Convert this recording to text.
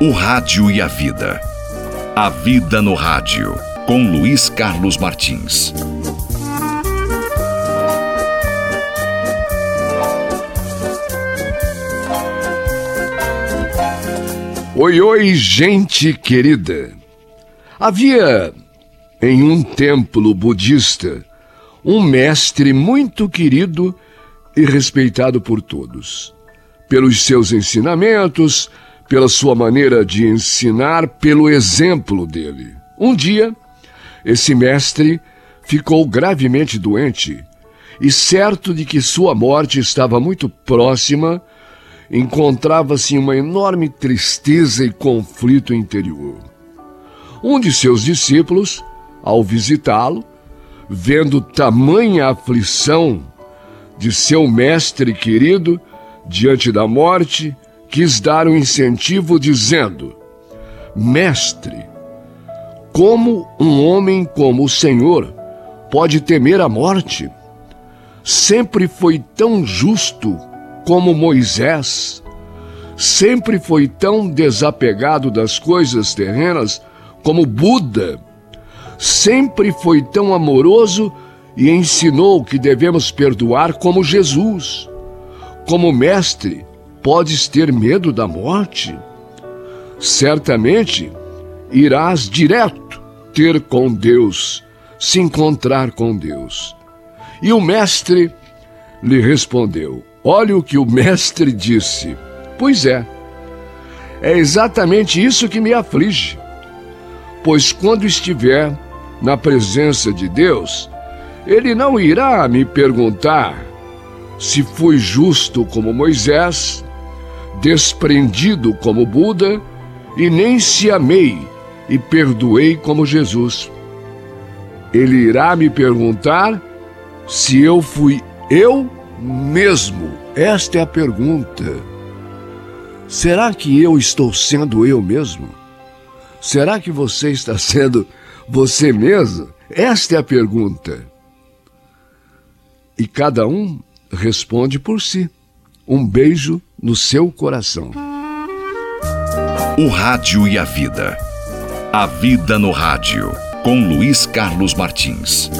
O Rádio e a Vida. A Vida no Rádio, com Luiz Carlos Martins. Oi, oi, gente querida. Havia em um templo budista um mestre muito querido e respeitado por todos, pelos seus ensinamentos, pela sua maneira de ensinar, pelo exemplo dele. Um dia, esse mestre ficou gravemente doente e, certo de que sua morte estava muito próxima, encontrava-se em uma enorme tristeza e conflito interior. Um de seus discípulos, ao visitá-lo, vendo tamanha aflição de seu mestre querido diante da morte, quis dar um incentivo dizendo: Mestre, como um homem como o Senhor pode temer a morte? Sempre foi tão justo como Moisés, sempre foi tão desapegado das coisas terrenas como Buda, sempre foi tão amoroso e ensinou que devemos perdoar como Jesus. Como mestre, podes ter medo da morte? Certamente irás direto ter com Deus, se encontrar com Deus. E o mestre lhe respondeu: Olha o que o mestre disse. Pois é, é exatamente isso que me aflige. Pois quando estiver na presença de Deus, ele não irá me perguntar se fui justo como Moisés, desprendido como Buda, e nem se amei e perdoei como Jesus. Ele irá me perguntar se eu fui eu mesmo. Esta é a pergunta. Será que eu estou sendo eu mesmo? Será que você está sendo você mesmo? Esta é a pergunta. E cada um responde por si. Um beijo no seu coração. O Rádio e a Vida. A Vida no Rádio, com Luiz Carlos Martins.